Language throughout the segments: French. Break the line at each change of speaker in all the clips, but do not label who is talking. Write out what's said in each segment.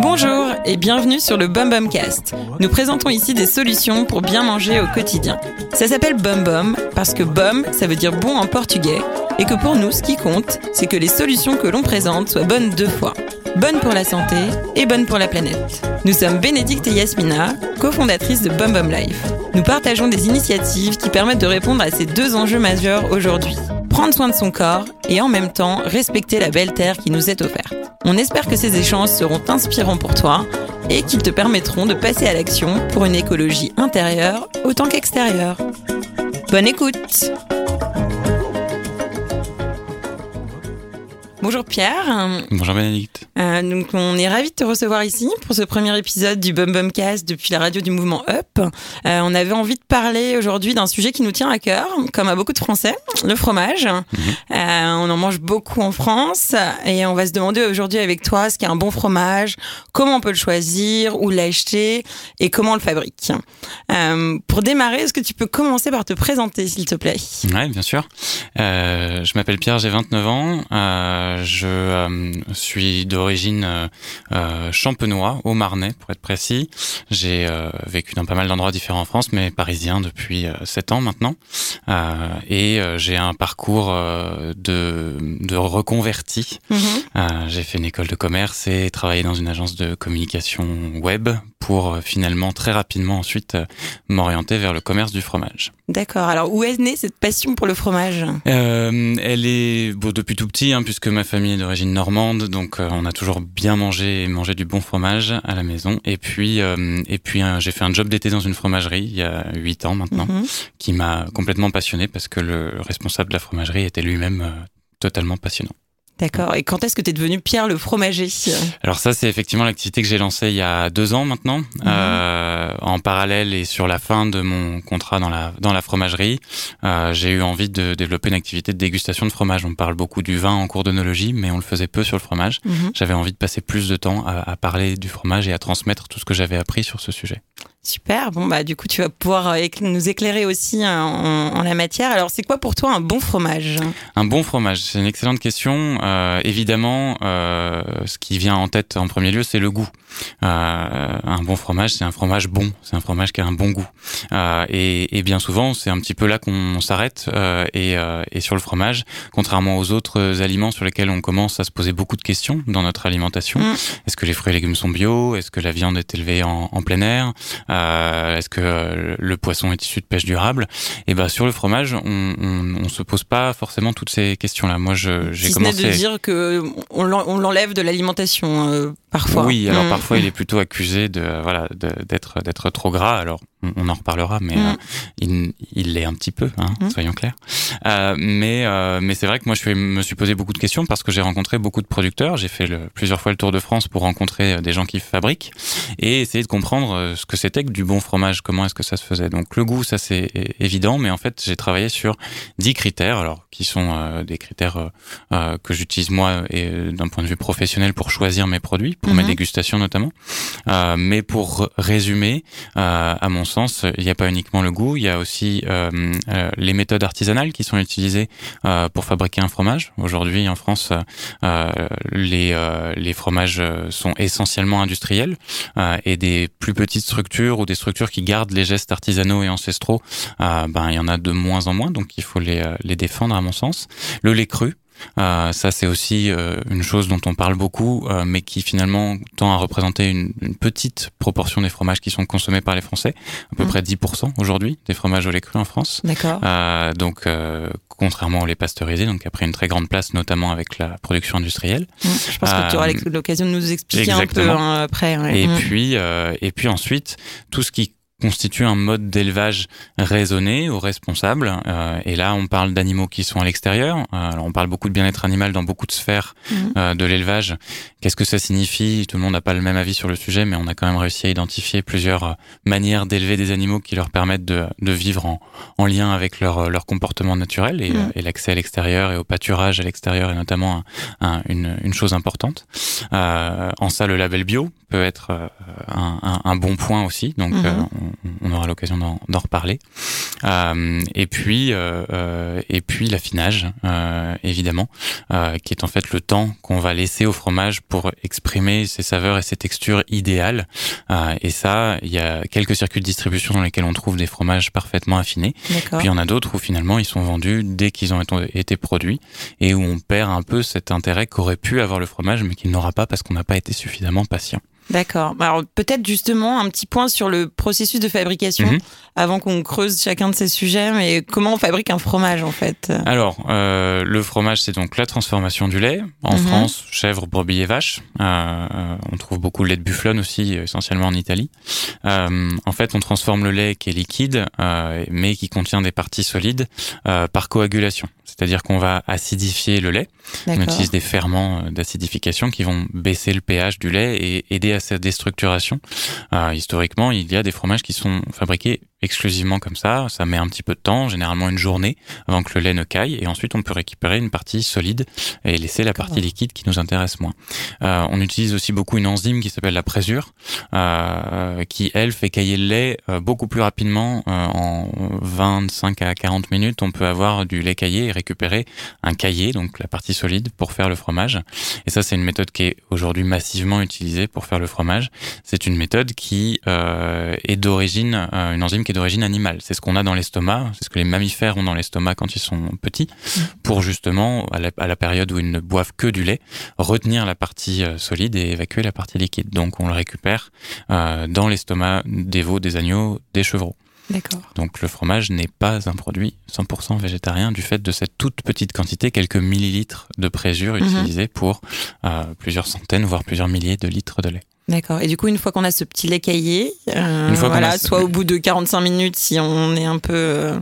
Bonjour et bienvenue sur le Bum Bum Cast. Nous présentons ici des solutions pour bien manger au quotidien. Ça s'appelle Bum Bum parce que bum, ça veut dire bon en portugais et que pour nous, ce qui compte, c'est que les solutions que l'on présente soient bonnes deux fois. Bonnes pour la santé et bonnes pour la planète. Nous sommes Bénédicte et Yasmina, cofondatrices de Bum Bum Life. Nous partageons des initiatives qui permettent de répondre à ces deux enjeux majeurs aujourd'hui. Prendre soin de son corps et en même temps respecter la belle terre qui nous est offerte. On espère que ces échanges seront inspirants pour toi et qu'ils te permettront de passer à l'action pour une écologie intérieure autant qu'extérieure. Bonne écoute Bonjour Pierre.
Bonjour Bénédicte.
Euh, donc on est ravis de te recevoir ici pour ce premier épisode du Bum Bum Cast depuis la radio du mouvement Up. Euh, on avait envie de parler aujourd'hui d'un sujet qui nous tient à cœur, comme à beaucoup de Français, le fromage.
Mhm.
Euh, on en mange beaucoup en France et on va se demander aujourd'hui avec toi ce qu'est un bon fromage, comment on peut le choisir, où l'acheter et comment on le fabrique. Euh, pour démarrer, est-ce que tu peux commencer par te présenter s'il te plaît?
Ouais, bien sûr. Euh, je m'appelle Pierre, j'ai 29 ans. Euh, je euh, suis d'origine euh, euh, champenois, au Marnais pour être précis. J'ai vécu dans pas mal d'endroits différents en France, mais parisien depuis 7 ans maintenant. Et j'ai un parcours de, de reconverti.
Mhm.
J'ai fait une école de commerce et travaillé dans une agence de communication web pour finalement très rapidement ensuite m'orienter vers le commerce du fromage.
D'accord. Alors où est née cette passion pour le fromage?
Elle est bon, depuis tout petit, hein, puisque ma famille est d'origine normande, donc euh, on a toujours bien mangé et mangé du bon fromage à la maison. Et puis, euh, et puis euh, j'ai fait un job d'été dans une fromagerie il y a huit ans maintenant,
Mhm.
qui m'a complètement passionné parce que le responsable de la fromagerie était lui-même euh, totalement passionnant.
D'accord. Et quand est-ce que tu es devenu Pierre le fromager
Alors ça, c'est effectivement l'activité que j'ai lancée il y a deux ans maintenant, euh, en parallèle et sur la fin de mon contrat dans la dans la fromagerie, euh, j'ai eu envie de développer une activité de dégustation de fromage. On parle beaucoup du vin en cours d'onologie, mais on le faisait peu sur le fromage.
Mhm.
J'avais envie de passer plus de temps à, à parler du fromage et à transmettre tout ce que j'avais appris sur ce sujet.
Super. Bon bah du coup tu vas pouvoir euh, nous éclairer aussi hein, en, en la matière. Alors c'est quoi pour toi un bon fromage?
Un bon fromage, c'est une excellente question. Euh, évidemment, euh, ce qui vient en tête en premier lieu, c'est le goût. Euh, un bon fromage, c'est un fromage bon, c'est un fromage qui a un bon goût. Euh, et, et bien souvent, c'est un petit peu là qu'on s'arrête. euh, et, euh, et sur le fromage, contrairement aux autres aliments sur lesquels on commence à se poser beaucoup de questions dans notre alimentation,
Mm.
est-ce que les fruits et légumes sont bio? Est-ce que la viande est élevée en, en plein air? Euh, Est-ce que euh, le poisson est issu de pêche durable? Et ben sur le fromage, on, on, on se pose pas forcément toutes ces questions-là. Moi, je j'ai
Si
commencé.
de dire que on l'en- on l'enlève de l'alimentation euh, parfois.
Oui, alors
Mm.
parfois il est plutôt accusé de euh, voilà d'être d'être trop gras. Alors on, on en reparlera, mais
Mm.
euh, il il l'est un petit peu, hein,
Mm.
soyons clairs. Euh, mais euh, mais c'est vrai que moi je me suis posé beaucoup de questions parce que j'ai rencontré beaucoup de producteurs. J'ai fait le, plusieurs fois le tour de France pour rencontrer des gens qui fabriquent et essayer de comprendre ce que c'était que du bon fromage. Comment est-ce que ça se faisait Donc le goût, ça c'est évident, mais en fait j'ai travaillé sur dix critères, alors qui sont euh, des critères euh, que j'utilise moi et d'un point de vue professionnel pour choisir mes produits, pour mes
Mhm.
dégustations notamment. Euh, mais pour résumer, euh, à mon sens, il n'y a pas uniquement le goût, il y a aussi euh, euh, les méthodes artisanales qui sont utilisées euh, pour fabriquer un fromage. Aujourd'hui, en France, euh, les, euh, les fromages euh, sont essentiellement industriels et des plus petites structures ou des structures qui gardent les gestes artisanaux et ancestraux, ben il y en a de moins en moins, donc il faut les, les défendre à mon sens. Le lait cru. Euh, ça, c'est aussi euh, une chose dont on parle beaucoup, euh, mais qui finalement tend à représenter une, une petite proportion des fromages qui sont consommés par les Français, à peu
Mhm.
près 10% aujourd'hui des fromages au lait cru en France.
D'accord.
Euh, donc, euh, contrairement au lait pasteurisé, donc qui a pris une très grande place, notamment avec la production industrielle.
Mm. Je pense que tu auras
euh,
l'occasion de nous expliquer un peu hein, après. ouais.
Et
Mm.
puis, euh, et puis ensuite, tout ce qui constitue un mode d'élevage raisonné ou responsable. Euh, et là, on parle d'animaux qui sont à l'extérieur. Euh, alors, on parle beaucoup de bien-être animal dans beaucoup de sphères
Mhm.
euh, de l'élevage. Qu'est-ce que ça signifie? Tout le monde n'a pas le même avis sur le sujet, mais on a quand même réussi à identifier plusieurs euh, manières d'élever des animaux qui leur permettent de, de vivre en, en lien avec leur, leur comportement naturel et,
Mhm.
euh, et l'accès à l'extérieur et au pâturage à l'extérieur est notamment un- un- une, une chose importante. Euh, en ça, le label bio peut être euh, un, un- bon point aussi. Donc,
Mhm.
euh, on, aura l'occasion d'en reparler. Euh, et puis, euh, euh, et puis l'affinage, évidemment, qui est en fait le temps qu'on va laisser au fromage pour exprimer ses saveurs et ses textures idéales. et ça, il y a quelques circuits de distribution dans lesquels on trouve des fromages parfaitement affinés. Puis il y en a d'autres où finalement ils sont vendus dès qu'ils ont été produits et où on perd un peu cet intérêt qu'aurait pu avoir le fromage, mais qu'il n'aura pas parce qu'on n'a pas été suffisamment patient.
D'accord. Bah, alors peut-être justement un petit point sur le processus de fabrication mhm. avant qu'on creuse chacun de ces sujets. Mais comment on fabrique un fromage en fait?
Alors euh, le fromage c'est donc la transformation du lait. En mhm. France, chèvre, brebis et vache. Euh, euh, on trouve beaucoup le lait de bufflone aussi, essentiellement en Italie. en fait, on transforme le lait qui est liquide, mais qui contient des parties solides par coagulation. C'est-à-dire qu'on va acidifier le lait. On utilise des ferments d'acidification qui vont baisser le pH du lait et aider à à sa déstructuration. Euh, historiquement, il y a des fromages qui sont fabriqués exclusivement comme ça. Ça met un petit peu de temps, généralement une journée, avant que le lait ne caille. Et ensuite, on peut récupérer une partie solide et laisser la partie liquide qui nous intéresse moins. Euh, on utilise aussi beaucoup une enzyme qui s'appelle la présure, euh, qui, elle, fait cailler le lait beaucoup plus rapidement. Euh, en 25 à 40 minutes, on peut avoir du lait caillé et récupérer un caillé, donc la partie solide, pour faire le fromage. Et ça, c'est une méthode qui est aujourd'hui massivement utilisée pour faire le fromage. C'est une méthode qui euh, est d'origine, une enzyme qui est d'origine animale. C'est ce qu'on a dans l'estomac, c'est ce que les mammifères ont dans l'estomac quand ils sont petits, mm. pour justement, à la, période où ils ne boivent que du lait, retenir la partie euh, solide et évacuer la partie liquide. Donc on le récupère euh, dans l'estomac des veaux, des agneaux, des chevreaux.
D'accord.
Donc le fromage n'est pas un produit 100% végétarien du fait de cette toute petite quantité, quelques millilitres de présure mm-hmm. utilisés pour euh, plusieurs centaines, voire plusieurs milliers de litres de lait.
D'accord. Et du coup, une fois qu'on a ce petit lait caillé, euh, voilà, soit au bout de 45 minutes si on est un peu euh,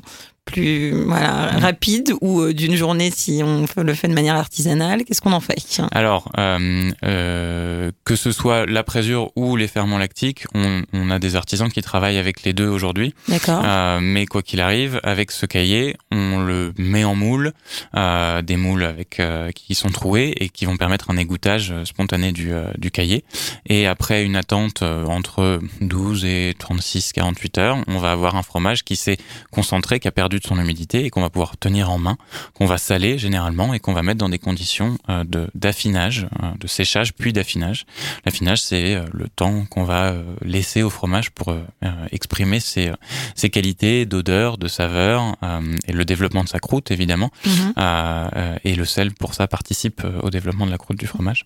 plus voilà, rapide ou euh, d'une journée si on le fait de manière artisanale Qu'est-ce qu'on en fait
Alors, euh, euh, que ce soit la présure ou les ferments lactiques, on, on, a des artisans qui travaillent avec les deux aujourd'hui.
D'accord.
Euh, mais quoi qu'il arrive, avec ce cahier, on le met en moule, des moules avec qui sont troués et qui vont permettre un égouttage spontané du, du cahier. Et après une attente entre 12 et 36, 48 heures, on va avoir un fromage qui s'est concentré, qui a perdu de son humidité et qu'on va pouvoir tenir en main, qu'on va saler généralement et qu'on va mettre dans des conditions euh, de d'affinage, euh, de séchage puis d'affinage. L'affinage, c'est euh, le temps qu'on va laisser au fromage pour exprimer ses, ses qualités d'odeur, de saveur et le développement de sa croûte évidemment. Mhm. et le sel pour ça participe au développement de la croûte du fromage.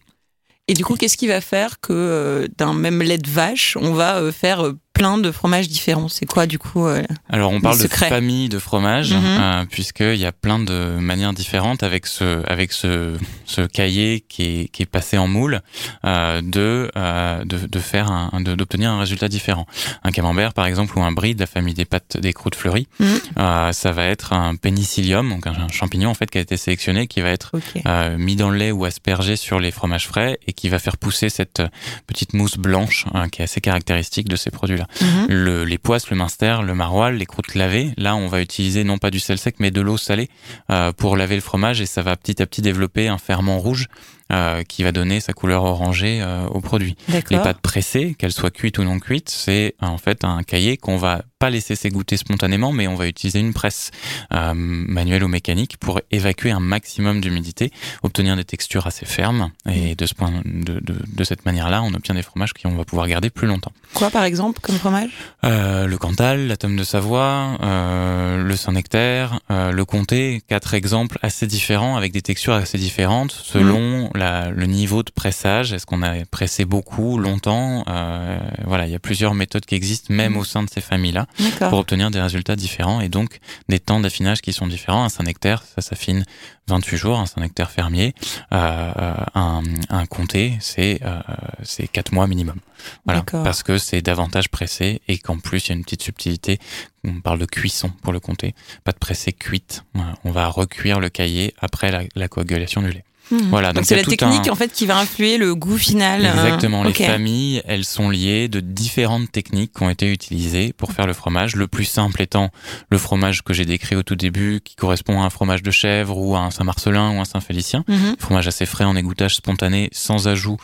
Et du coup, qu'est-ce qui va faire que d'un même lait de vache, on va faire plein de fromages différents. C'est quoi du coup euh,
Alors on parle de famille de fromages mhm. euh, puisqu'il y a plein de manières différentes avec ce avec ce, ce cahier qui est, qui est passé en moule euh, de, euh, de, de faire un d'obtenir un résultat différent. Un camembert par exemple ou un brie de la famille des pâtes des croûtes fleuries, mhm. euh, ça va être un pénicillium donc un, champignon en fait qui a été sélectionné qui va être euh, mis dans le lait ou aspergé sur les fromages frais et qui va faire pousser cette petite mousse blanche hein, qui est assez caractéristique de ces produits Mhm. Le, les poisses, le minster, le maroilles, les croûtes lavées. Là, on va utiliser non pas du sel sec, mais de l'eau salée euh, pour laver le fromage et ça va petit à petit développer un ferment rouge euh, qui va donner sa couleur orangée euh, au produit. Les pâtes pressées, qu'elles soient cuites ou non cuites, c'est en fait un cahier qu'on va pas laisser s'égoutter spontanément, mais on va utiliser une presse euh, manuelle ou mécanique pour évacuer un maximum d'humidité, obtenir des textures assez fermes. Et de, ce point, de, de, de cette manière-là, on obtient des fromages qu'on va pouvoir garder plus longtemps.
Quoi, par exemple, comme fromage?
Euh, Le Cantal, la Tome de Savoie, euh, le Saint-Nectaire, euh, le Comté. Quatre exemples assez différents, avec des textures assez différentes, selon mmh. La, le niveau de pressage. Est-ce qu'on a pressé beaucoup, longtemps euh, Voilà, il y a plusieurs méthodes qui existent, même mmh. au sein de ces familles-là pour obtenir des résultats différents et donc des temps d'affinage qui sont différents. Un Saint-Nectaire, ça s'affine 28 jours, un Saint-Nectaire fermier. Euh, euh, un, un comté, c'est euh, c'est 4 mois minimum. Voilà, parce que c'est davantage pressé et qu'en plus il y a une petite subtilité. On parle de cuisson pour le comté, pas de pressé cuite. On va recuire le cahier après la, la coagulation du lait.
Mhm. Voilà, donc c'est la technique en fait qui va influer le goût final.
Hein. Exactement. Les familles, elles sont liées de différentes techniques qui ont été utilisées pour faire le fromage. Le plus simple étant le fromage que j'ai décrit au tout début, qui correspond à un fromage de chèvre ou à un Saint-Marcelin ou un Saint-Félicien. Mhm. Fromage assez frais en égouttage spontané, sans ajout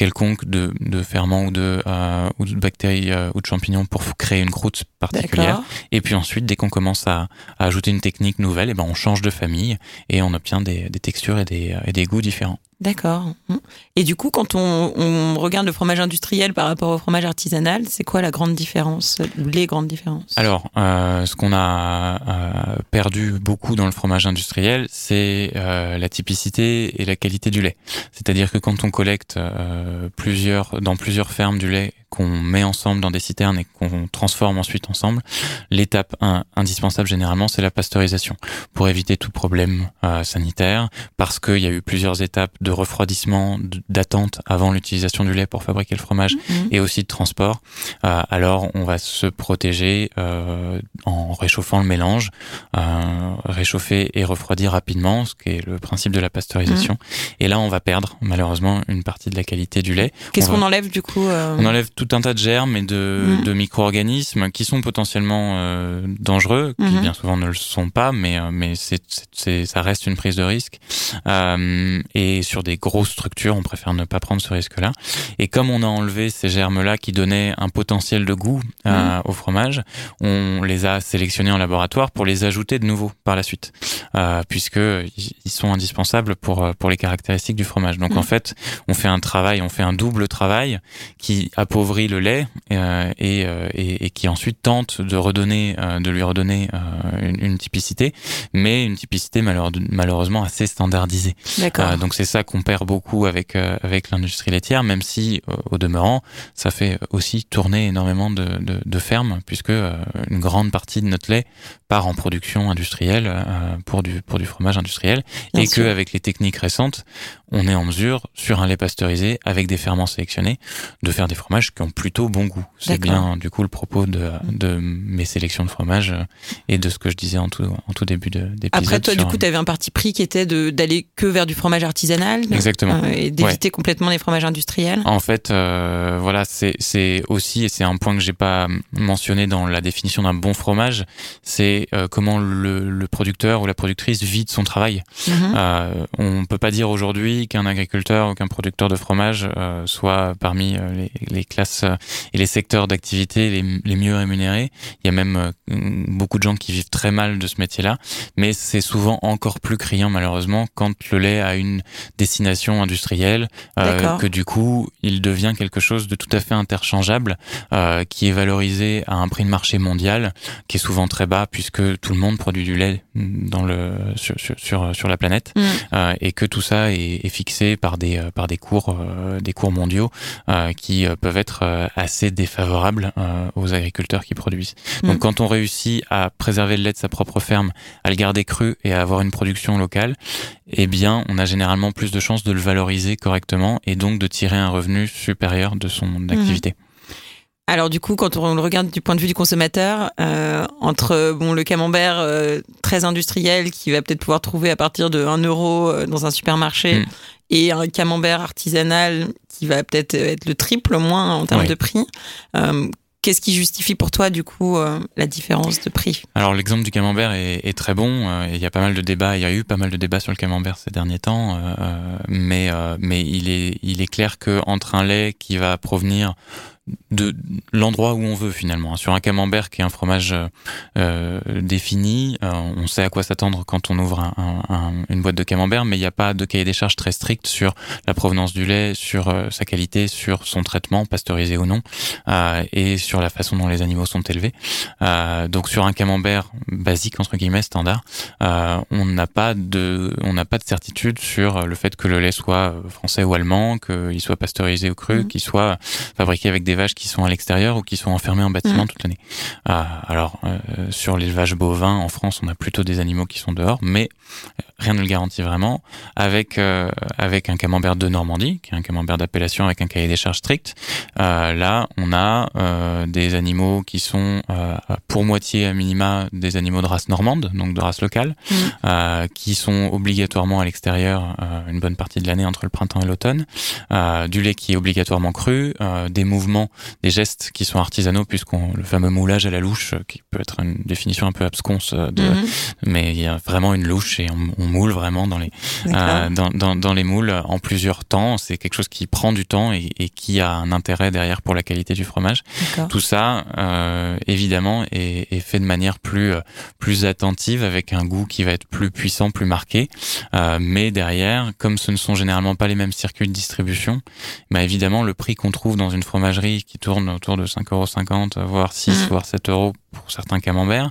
quelconque de, de ferment ou de, ou de bactéries ou de champignons pour créer une croûte particulière. Et puis ensuite, dès qu'on commence à, à, ajouter une technique nouvelle, et eh ben on change de famille et on obtient des, des textures et des, et des goûts différents.
D'accord. Mmh. Et du coup, quand on, regarde le fromage industriel par rapport au fromage artisanal, c'est quoi la grande différence, les grandes différences?
Alors, euh, ce qu'on a euh, perdu beaucoup dans le fromage industriel, c'est euh, la typicité et la qualité du lait. C'est-à-dire que quand on collecte plusieurs, dans plusieurs fermes du lait qu'on met ensemble dans des citernes et qu'on transforme ensuite ensemble, l'étape indispensable généralement, c'est la pasteurisation pour éviter tout problème euh, sanitaire, parce qu'il y a eu plusieurs étapes de refroidissement, d'attente avant l'utilisation du lait pour fabriquer le fromage mhm. et aussi de transport. Euh, alors on va se protéger euh, en réchauffant le mélange, réchauffer et refroidir rapidement, ce qui est le principe de la pasteurisation. Mhm. Et là, on va perdre malheureusement une partie de la qualité du lait.
Qu'est-ce qu'on enlève du coup
On enlève tout un tas de germes et de, de micro-organismes qui sont potentiellement euh, dangereux, qui mhm. bien souvent ne le sont pas, mais euh, mais c'est, c'est, ça reste une prise de risque. Euh, et sur des grosses structures, on préfère ne pas prendre ce risque-là. Et comme on a enlevé ces germes-là qui donnaient un potentiel de goût euh, mhm. au fromage, on les a sélectionnés en laboratoire pour les ajouter de nouveau par la suite, puisque ils sont indispensables pour pour les caractéristiques du fromage. Donc en fait, on fait un travail, on fait un double travail qui appauvrit le lait euh, euh, et, et, qui ensuite tente de redonner, euh, de lui redonner une, typicité, mais une typicité malheureusement assez standardisée. donc c'est ça qu'on perd beaucoup avec avec l'industrie laitière, même si au demeurant, ça fait aussi tourner énormément de, de, de fermes, puisque une grande partie de notre lait part en production industrielle pour du pour du fromage industriel, et que avec les techniques récentes, on est en mesure sur un lait pasteurisé avec des ferments sélectionnés de faire des fromages ont plutôt bon goût. C'est bien du coup le propos de, de mes sélections de fromage euh, et de ce que je disais en tout, en tout début d'épisode.
Après toi du coup tu avais un parti pris qui était d'aller que vers du fromage artisanal
Exactement.
Euh, et d'éviter complètement les fromages industriels.
En fait euh, voilà c'est aussi et c'est un point que j'ai pas mentionné dans la définition d'un bon fromage, c'est euh, comment le, le, producteur ou la productrice vide son travail. Mm -hmm. on peut pas dire aujourd'hui qu'un agriculteur ou qu'un producteur de fromage soit parmi les, les classes euh, et les secteurs d'activité les, les, mieux rémunérés. Il y a même euh, beaucoup de gens qui vivent très mal de ce métier-là, mais c'est souvent encore plus criant malheureusement quand le lait a une destination industrielle, euh, que du coup il devient quelque chose de tout à fait interchangeable, euh, qui est valorisé à un prix de marché mondial, qui est souvent très bas puisque tout le monde produit du lait dans le sur sur, sur la planète, mm. euh, et que tout ça est, est, fixé par des par des cours des cours mondiaux qui peuvent être euh, assez défavorable euh, aux agriculteurs qui produisent. Donc mm. quand on réussit à préserver le lait de sa propre ferme, à le garder cru et à avoir une production locale, eh bien on a généralement plus de chances de le valoriser correctement et donc de tirer un revenu supérieur de son mm-hmm. activité.
Alors du coup, quand on le regarde du point de vue du consommateur, euh, entre bon le camembert euh, très industriel qui va peut-être pouvoir trouver à partir de 1 euro euh, dans un supermarché mm. et un camembert artisanal qui va peut-être être le triple moins en termes de prix. Euh, Qu'est-ce qui justifie pour toi du coup euh, la différence de prix?
Alors l'exemple du camembert est, est très bon. Euh, il y a pas mal de débats. Il y a eu pas mal de débats sur le camembert ces derniers temps, euh, mais mais il est il est clair que entre un lait qui va provenir de l'endroit où on veut finalement. Sur un camembert qui est un fromage euh, défini, euh, on sait à quoi s'attendre quand on ouvre un, un, une boîte de camembert, mais il n'y a pas de cahier des charges très strict sur la provenance du lait, sur euh, sa qualité, sur son traitement, pasteurisé ou non, euh, et sur la façon dont les animaux sont élevés. Euh, donc sur un camembert basique entre guillemets standard, on n'a pas de on n'a pas de certitude sur le fait que le lait soit français ou allemand, qu'il soit pasteurisé ou cru, mmh. qu'il soit fabriqué avec des qui sont à l'extérieur ou qui sont enfermés en bâtiment mmh. toute l'année. Ah, alors, euh, sur l'élevage bovin, en France, on a plutôt des animaux qui sont dehors, mais rien ne le garantit vraiment. Avec euh, avec un camembert de Normandie, qui est un camembert d'appellation avec un cahier des charges strict, euh, là, on a euh, des animaux qui sont euh, pour moitié à minima des animaux de race normande, donc de race locale, mmh. Euh, qui sont obligatoirement à l'extérieur une bonne partie de l'année entre le printemps et l'automne, du lait qui est obligatoirement cru, des mouvements des gestes qui sont artisanaux, puisqu'on le fameux moulage à la louche, qui peut être une définition un peu absconce, de, mm -hmm. mais il y a vraiment une louche et on, on moule vraiment dans les dans, dans, dans, les moules en plusieurs temps. C'est quelque chose qui prend du temps et, et, qui a un intérêt derrière pour la qualité du fromage. Tout ça, évidemment, est, est, fait de manière plus plus attentive avec un goût qui va être plus puissant, plus marqué. mais derrière, comme ce ne sont généralement pas les mêmes circuits de distribution, bah évidemment le prix qu'on trouve dans une fromagerie qui tourne autour de 5,50 voire 6 mmh. voire 7 euros pour certains camemberts,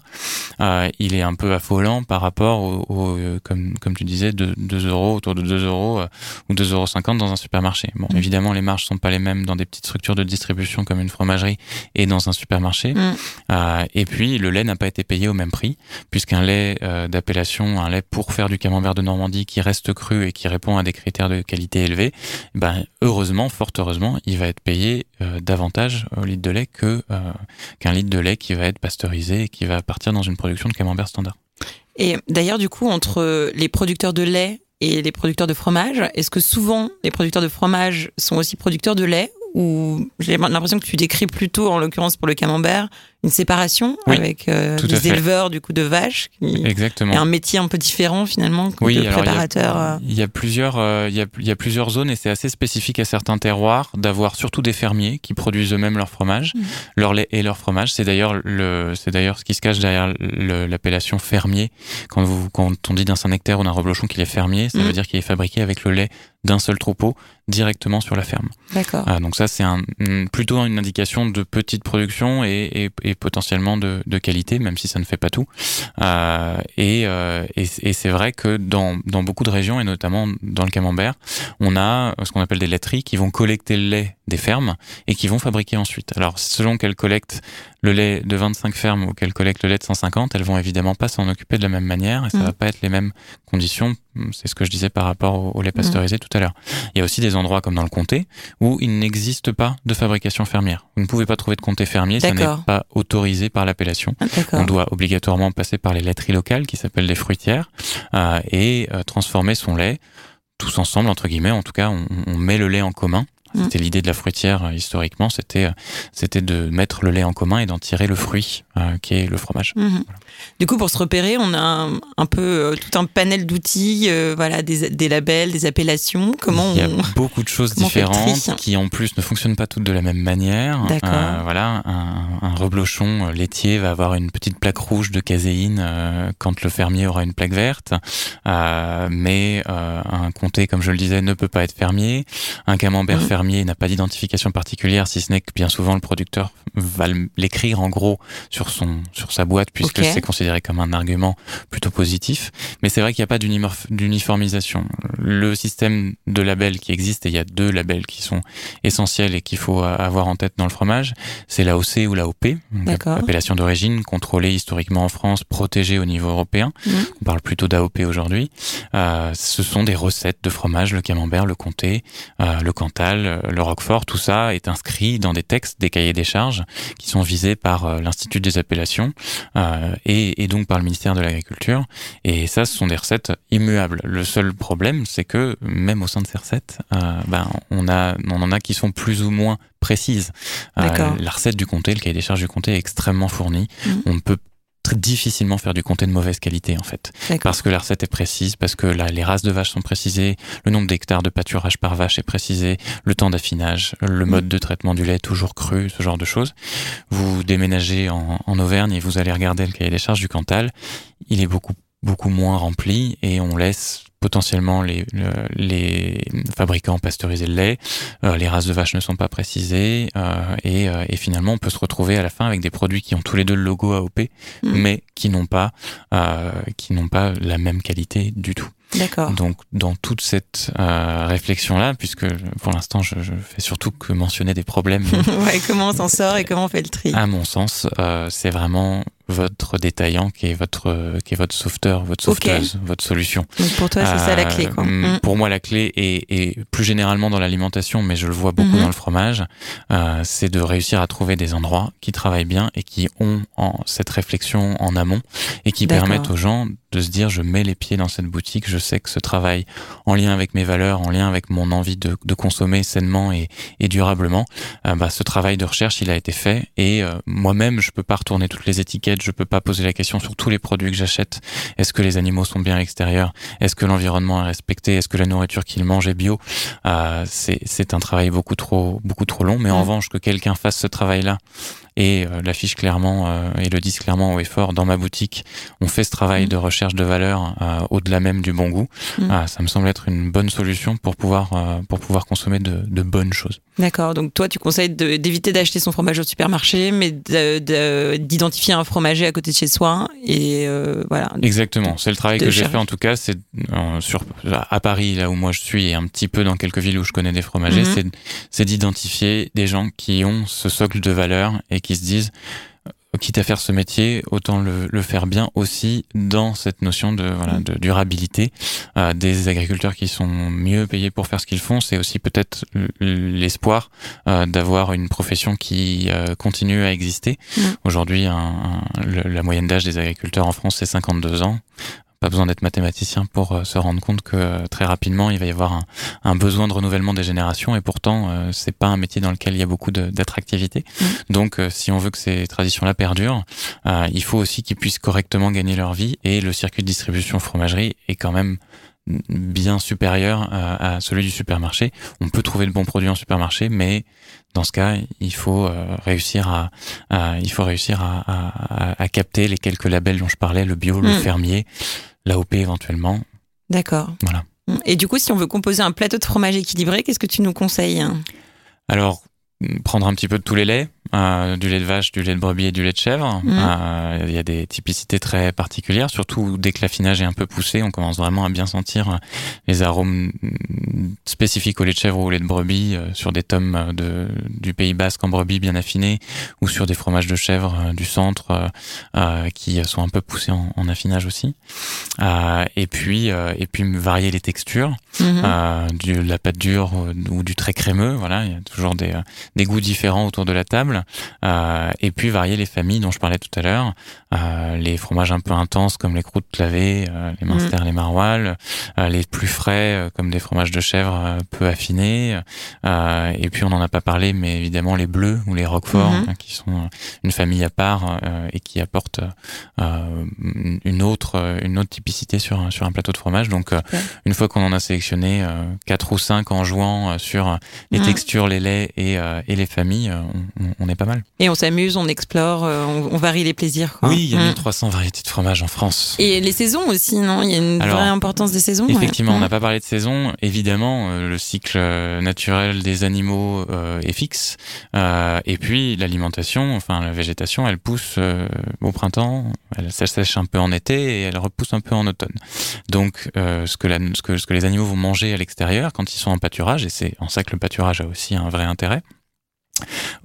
euh, il est un peu affolant par rapport au, euh, comme, comme tu disais, de 2 euros, autour de 2 euros euh, ou 2,50 euros dans un supermarché. Bon, mm. évidemment, les marges sont pas les mêmes dans des petites structures de distribution comme une fromagerie et dans un supermarché. Mm. Euh, et puis, le lait n'a pas été payé au même prix, puisqu'un lait euh, d'appellation, un lait pour faire du camembert de Normandie qui reste cru et qui répond à des critères de qualité élevés, ben, heureusement, fort heureusement, il va être payé davantage au litre de lait que qu'un litre de lait qui va être pasteurisé et qui va partir dans une production de camembert standard.
Et d'ailleurs, du coup, entre les producteurs de lait et les producteurs de fromage, est-ce que souvent les producteurs de fromage sont aussi producteurs de lait ou j'ai l'impression que tu décris plutôt, en l'occurrence pour le camembert, une séparation avec euh, les éleveurs du coup de vaches. Qui
Exactement.
Et un métier un peu différent finalement que oui, préparateur.
Euh. Il y, a, plusieurs, euh, il, y a, il y a plusieurs zones et c'est assez spécifique à certains terroirs d'avoir surtout des fermiers qui produisent eux-mêmes leur fromage, mmh. leur lait et leur fromage. C'est d'ailleurs le, c'est d'ailleurs ce qui se cache derrière l'appellation fermier. Quand vous, quand on dit d'un Saint-Nectaire ou d'un reblochon qu'il est fermier, ça mmh. veut dire qu'il est fabriqué avec le lait d'un seul troupeau directement sur la ferme.
D'accord.
donc ça c'est un, plutôt une indication de petite production et, et, et potentiellement de, de, qualité, même si ça ne fait pas tout. Euh, et, euh, et, et c'est vrai que dans, dans beaucoup de régions, et notamment dans le camembert, on a ce qu'on appelle des laiteries qui vont collecter le lait des fermes et qui vont fabriquer ensuite. Alors selon qu'elles collectent le lait de 25 fermes ou qu'elles collectent le lait de 150, elles vont évidemment pas s'en occuper de la même manière et ça mmh. va pas être les mêmes conditions. C'est ce que je disais par rapport au, lait pasteurisé mmh. tout à l'heure. Il y a aussi des endroits comme dans le comté où il n'existe pas de fabrication fermière. Vous ne pouvez pas trouver de comté fermier, ça n'est pas autorisé par l'appellation. Ah, on doit obligatoirement passer par les laiteries locales qui s'appellent les fruitières euh, et euh, transformer son lait tous ensemble entre guillemets. En tout cas, on, on met le lait en commun Mm. C'était l'idée de la fruitière euh, historiquement, c'était euh, c'était de mettre le lait en commun et d'en tirer le fruit euh, qui est le fromage.
Mm-hmm. Du coup, pour se repérer, on a un, peu tout un panel d'outils, voilà, des, des, labels, des appellations. Comment
Il y a beaucoup de choses différentes qui en plus ne fonctionnent pas toutes de la même manière. voilà, un, un, reblochon laitier va avoir une petite plaque rouge de caséine quand le fermier aura une plaque verte, mais un comté, comme je le disais, ne peut pas être fermier. Un camembert fermier mm n'a pas d'identification particulière, si ce n'est que bien souvent le producteur va l'écrire en gros sur son sur sa boîte puisque c'est considéré comme un argument plutôt positif. Mais c'est vrai qu'il n'y a pas d'uniformisation. Le système de labels qui existe, et il y a deux labels qui sont essentiels et qu'il faut avoir en tête dans le fromage, c'est l'AOC ou l'AOP, appellation d'origine contrôlée historiquement en France, protégée au niveau européen. Mmh. On parle plutôt d'AOP aujourd'hui. Euh, ce sont des recettes de fromage, le camembert, le comté, euh, le cantal, euh, le Roquefort, tout ça est inscrit dans des textes, des cahiers des charges qui sont visés par euh, l'Institut des appellations euh, et, donc par le ministère de l'Agriculture. Et ça, ce sont des recettes immuables. Le seul problème, c'est que même au sein de ces recettes, ben, on, a, on en a qui sont plus ou moins précises. la recette du comté, le cahier des charges du comté est extrêmement fourni. Mmh. On peut très difficilement faire du comté de mauvaise qualité en fait. Parce que la recette est précise, parce que là, les races de vaches sont précisées, le nombre d'hectares de pâturage par vache est précisé, le temps d'affinage, le mode de traitement du lait toujours cru, ce genre de choses. Vous déménagez en, en Auvergne et vous allez regarder le cahier des charges du Cantal, il est beaucoup beaucoup moins rempli et on laisse potentiellement les, les fabricants pasteuriser le lait, euh, les races de vaches ne sont pas précisées euh, et, euh, et, finalement on peut se retrouver à la fin avec des produits qui ont tous les deux le logo AOP mm. mais qui n'ont pas qui n'ont pas la même qualité du tout.
D'accord.
Donc, dans toute cette euh, réflexion-là, puisque pour l'instant, je, je, fais surtout que mentionner des problèmes.
ouais, comment on s'en sort et comment on fait le tri
À mon sens, euh, c'est vraiment votre détaillant qui est votre qui est votre sauveteur, votre sauveteuse, votre solution.
Donc pour toi, c'est ça la clé, quoi.
Euh, mm. Pour moi, la clé est, plus généralement dans l'alimentation, mais je le vois beaucoup mm-hmm. dans le fromage, euh, c'est de réussir à trouver des endroits qui travaillent bien et qui ont en, cette réflexion en amont et qui permettent aux gens de se dire je mets les pieds dans cette boutique, je sais que ce travail en lien avec mes valeurs, en lien avec mon envie de, de consommer sainement et, et durablement, euh, bah, ce travail de recherche il a été fait et euh, moi-même je peux pas retourner toutes les étiquettes fait, je peux pas poser la question sur tous les produits que j'achète. Est-ce que les animaux sont bien à l'extérieur? Est-ce que l'environnement est respecté? Est-ce que la nourriture qu'ils mangent est bio? Euh, C'est un travail beaucoup trop beaucoup trop long. Mais en mm. revanche, que quelqu'un fasse ce travail-là et euh, l'affiche clairement euh, et le disent clairement au effort dans ma boutique. On fait ce travail mm. de recherche de valeur euh, au-delà même du bon goût. Mm. Ah, ça me semble être une bonne solution pour pouvoir pour pouvoir consommer de, de bonnes choses.
D'accord. Donc toi, tu conseilles d'éviter d'acheter son fromage au supermarché, mais d'identifier un fromager à côté de chez soi et voilà.
Exactement. C'est le travail que j'ai fait en tout cas. C'est sur à Paris là où moi je suis et un petit peu dans quelques villes où je connais des fromagers, mm-hmm. c'est d'identifier des gens qui ont ce socle de valeur et qui qui se disent euh, quitte à faire ce métier, autant le, faire bien aussi dans cette notion de, voilà, de durabilité. Euh, des agriculteurs qui sont mieux payés pour faire ce qu'ils font, c'est aussi peut-être l'espoir euh, d'avoir une profession qui continue à exister. Aujourd'hui, la moyenne d'âge des agriculteurs en France, c'est 52 ans pas besoin d'être mathématicien pour euh, se rendre compte que euh, très rapidement il va y avoir un, un, besoin de renouvellement des générations et pourtant euh, c'est pas un métier dans lequel il y a beaucoup d'attractivité. Mmh. Donc si on veut que ces traditions-là perdurent, il faut aussi qu'ils puissent correctement gagner leur vie et le circuit de distribution fromagerie est quand même bien supérieur à celui du supermarché. On peut trouver de bons produits en supermarché, mais dans ce cas, il faut réussir à, il faut réussir à, à, à, capter les quelques labels dont je parlais, le bio, le mmh. fermier, l'AOP éventuellement.
D'accord.
Voilà.
Et du coup, si on veut composer un plateau de fromage équilibré, qu'est-ce que tu nous conseilles?
Alors, prendre un petit peu de tous les laits, euh, du lait de vache, du lait de brebis et du lait de chèvre. Mmh. Euh, il y a des typicités très particulières, surtout dès que l'affinage est un peu poussé, on commence vraiment à bien sentir les arômes spécifiques au lait de chèvre ou au lait de brebis euh, sur des tomes de, du Pays Basque en brebis bien affinés ou sur des fromages de chèvre du centre qui sont un peu poussés en, en affinage aussi. et puis et puis varier les textures, mmh. du, de la pâte dure ou du très crémeux. Voilà, il y a toujours des, des goûts différents autour de la table. Euh, et puis varier les familles dont je parlais tout à l'heure, euh, les fromages un peu intenses comme les croûtes lavées, euh, les minster, mm. les maroilles, les plus frais comme des fromages de chèvre peu affinés, et puis on n'en a pas parlé, mais évidemment les bleus ou les roquefort, mm-hmm. hein, qui sont une famille à part et qui apportent une autre une autre typicité sur sur un plateau de fromage. Donc une fois qu'on en a sélectionné quatre ou cinq en jouant sur les mm. textures, les laits et, et les familles, on, on est pas mal.
Et on s'amuse, on explore, euh, on, varie les plaisirs.
Oui, il y a 1300 mm. variétés de fromage en France.
Et les saisons aussi, non? Il y a une vraie importance des saisons.
Effectivement, on n'a mm. pas parlé de saison. Évidemment, euh, le cycle euh, naturel des animaux est fixe. et puis l'alimentation, enfin la végétation, elle pousse au printemps, elle sèche un peu en été et elle repousse un peu en automne. Donc, ce, que la, ce, que, ce que les animaux vont manger à l'extérieur quand ils sont en pâturage, et c'est en ça que le pâturage a aussi un vrai intérêt,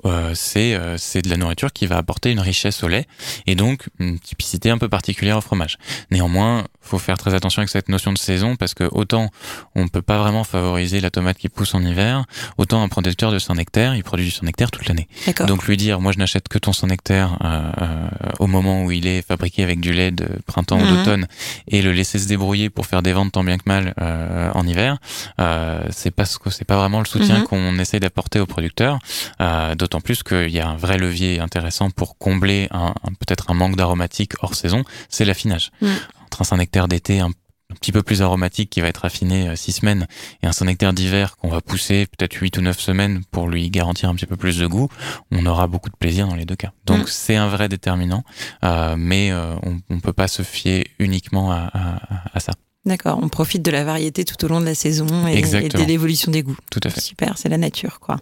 euh, c'est euh, c'est de la nourriture qui va apporter une richesse au lait et donc une typicité un peu particulière au fromage. Néanmoins, faut faire très attention avec cette notion de saison parce que autant on peut pas vraiment favoriser la tomate qui pousse en hiver, autant un producteur de Saint-Nectaire, il produit du Saint-Nectaire toute l'année. Donc lui dire, moi je n'achète que ton Saint-Nectaire euh, euh, au moment où il est fabriqué avec du lait de printemps ou mhm. d'automne et le laisser se débrouiller pour faire des ventes tant bien que mal euh, en hiver, euh, c'est pas c'est pas vraiment le soutien mhm. qu'on essaie d'apporter aux producteurs. Euh, d'autant plus qu'il y a un vrai levier intéressant pour combler un, peut-être un manque d'aromatique hors saison, c'est l'affinage. Mm un Saint-Nectaire d'été un, petit peu plus aromatique qui va être affiné euh, six semaines et un Saint-Nectaire d'hiver qu'on va pousser peut-être huit ou neuf semaines pour lui garantir un petit peu plus de goût, on aura beaucoup de plaisir dans les deux cas. Donc mm. c'est un vrai déterminant, euh, mais euh, on ne peut pas se fier uniquement à, ça.
D'accord, on profite de la variété tout au long de la saison et, de l'évolution des goûts.
Tout à fait.
Super, c'est la nature, quoi.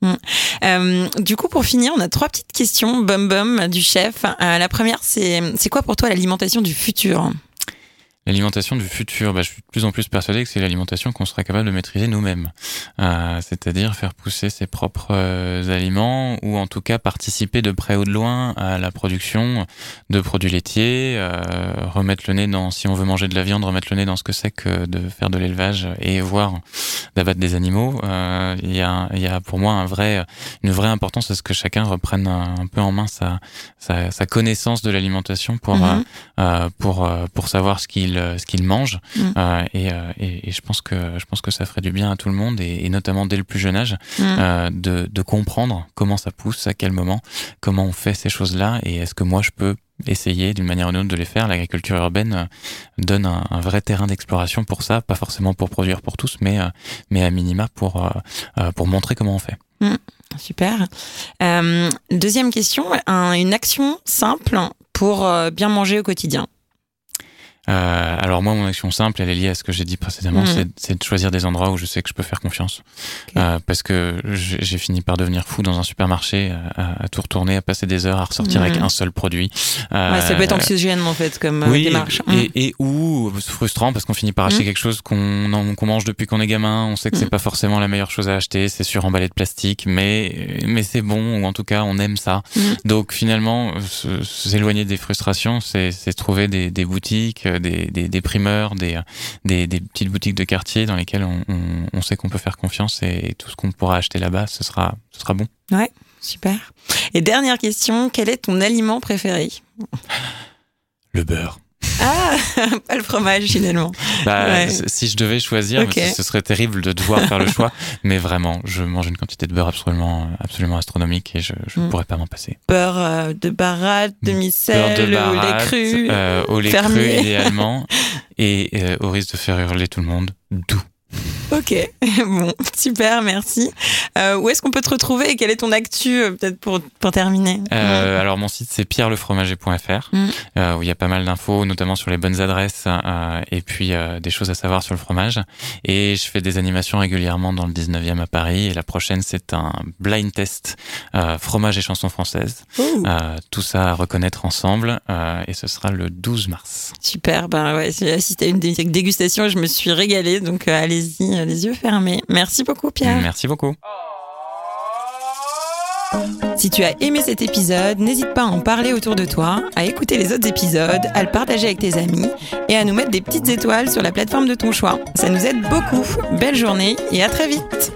Mm. du coup, pour finir, on a trois petites questions, bum bum, du chef. la première, c'est c'est quoi pour toi l'alimentation du futur?
L'alimentation du futur, bah, je suis de plus en plus persuadé que c'est l'alimentation qu'on sera capable de maîtriser nous-mêmes. Euh, c'est-à-dire faire pousser ses propres euh, aliments ou en tout cas participer de près ou de loin à la production de produits laitiers, euh, remettre le nez dans, si on veut manger de la viande, remettre le nez dans ce que c'est que de faire de l'élevage et voir d'abattre des animaux. Il y, a, y a pour moi un vrai, une vraie importance à ce que chacun reprenne un, peu en main sa, sa, sa connaissance de l'alimentation pour, mhm. pour, pour savoir ce qu'il ce qu'il mange mm. euh, euh, et, et, je pense que je pense que ça ferait du bien à tout le monde et, notamment dès le plus jeune âge mm. euh, de, de comprendre comment ça pousse à quel moment comment on fait ces choses là et est-ce que moi je peux essayer d'une manière ou d'une autre de les faire. L'agriculture urbaine donne un, vrai terrain d'exploration pour ça, pas forcément pour produire pour tous, mais, mais à minima pour, pour montrer comment on fait.
Mmh, super. deuxième question, une action simple pour bien manger au quotidien.
Euh, alors moi, mon action simple, elle est liée à ce que j'ai dit précédemment, mm. c'est de choisir des endroits où je sais que je peux faire confiance. Euh, parce que j'ai fini par devenir fou dans un supermarché, à, à, tout retourner, à passer des heures à ressortir avec mm. un seul produit.
Euh, ouais, ça peut être anxiogène en fait comme euh, démarche.
Et, mm. et, ou frustrant parce qu'on finit par acheter quelque chose qu'on qu'on mange depuis qu'on est gamin. On sait que c'est pas forcément la meilleure chose à acheter, c'est sur emballé de plastique, mais mais c'est bon ou en tout cas on aime ça. Donc finalement, s'éloigner des frustrations, c'est trouver des, des boutiques des, primeurs, des, des, petites boutiques de quartier dans lesquelles on, sait qu'on peut faire confiance et, tout ce qu'on pourra acheter là-bas, ce sera, ce sera bon.
Ouais, super. Et dernière question, quel est ton aliment préféré?
Le beurre.
Ah, pas le fromage finalement.
Bah, Si je devais choisir, ce serait terrible de devoir faire le choix, mais vraiment, je mange une quantité de beurre absolument, absolument astronomique et je ne mm. pourrais pas m'en passer.
Beurre euh, de baratte, demi-sel, au lait cru,
euh, au lait cru idéalement, et euh, au risque de faire hurler tout le monde, doux.
Ok, bon, super, merci. Euh, où est-ce qu'on peut te retrouver et quel est ton actu, euh, peut-être pour, pour terminer?
Euh, Alors, mon site, c'est pierrelefromager.fr, mm. où il y a pas mal d'infos, notamment sur les bonnes adresses et puis des choses à savoir sur le fromage. Et je fais des animations régulièrement dans le 19e à Paris. Et la prochaine, c'est un blind test fromage et chansons françaises. tout ça à reconnaître ensemble. et ce sera le 12 mars.
Super, ben ouais, j'ai assisté à une dégustation et je me suis régalée, donc allez-y les yeux fermés. Merci beaucoup Pierre.
Merci beaucoup.
Si tu as aimé cet épisode, n'hésite pas à en parler autour de toi, à écouter les autres épisodes, à le partager avec tes amis et à nous mettre des petites étoiles sur la plateforme de ton choix. Ça nous aide beaucoup. Belle journée et à très vite.